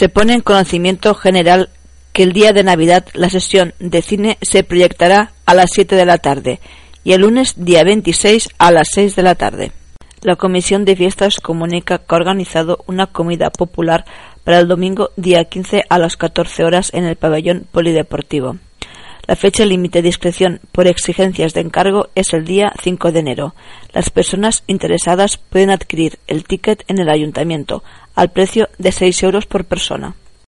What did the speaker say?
Se pone en conocimiento general que el día de Navidad la sesión de cine se proyectará a las 7 de la tarde y el lunes día 26 a las 6 de la tarde. La Comisión de Fiestas comunica que ha organizado una comida popular para el domingo día 15 a las 14 horas en el pabellón polideportivo. La fecha límite de inscripción por exigencias de encargo es el día 5 de enero. Las personas interesadas pueden adquirir el ticket en el ayuntamiento al precio de 6 euros por persona.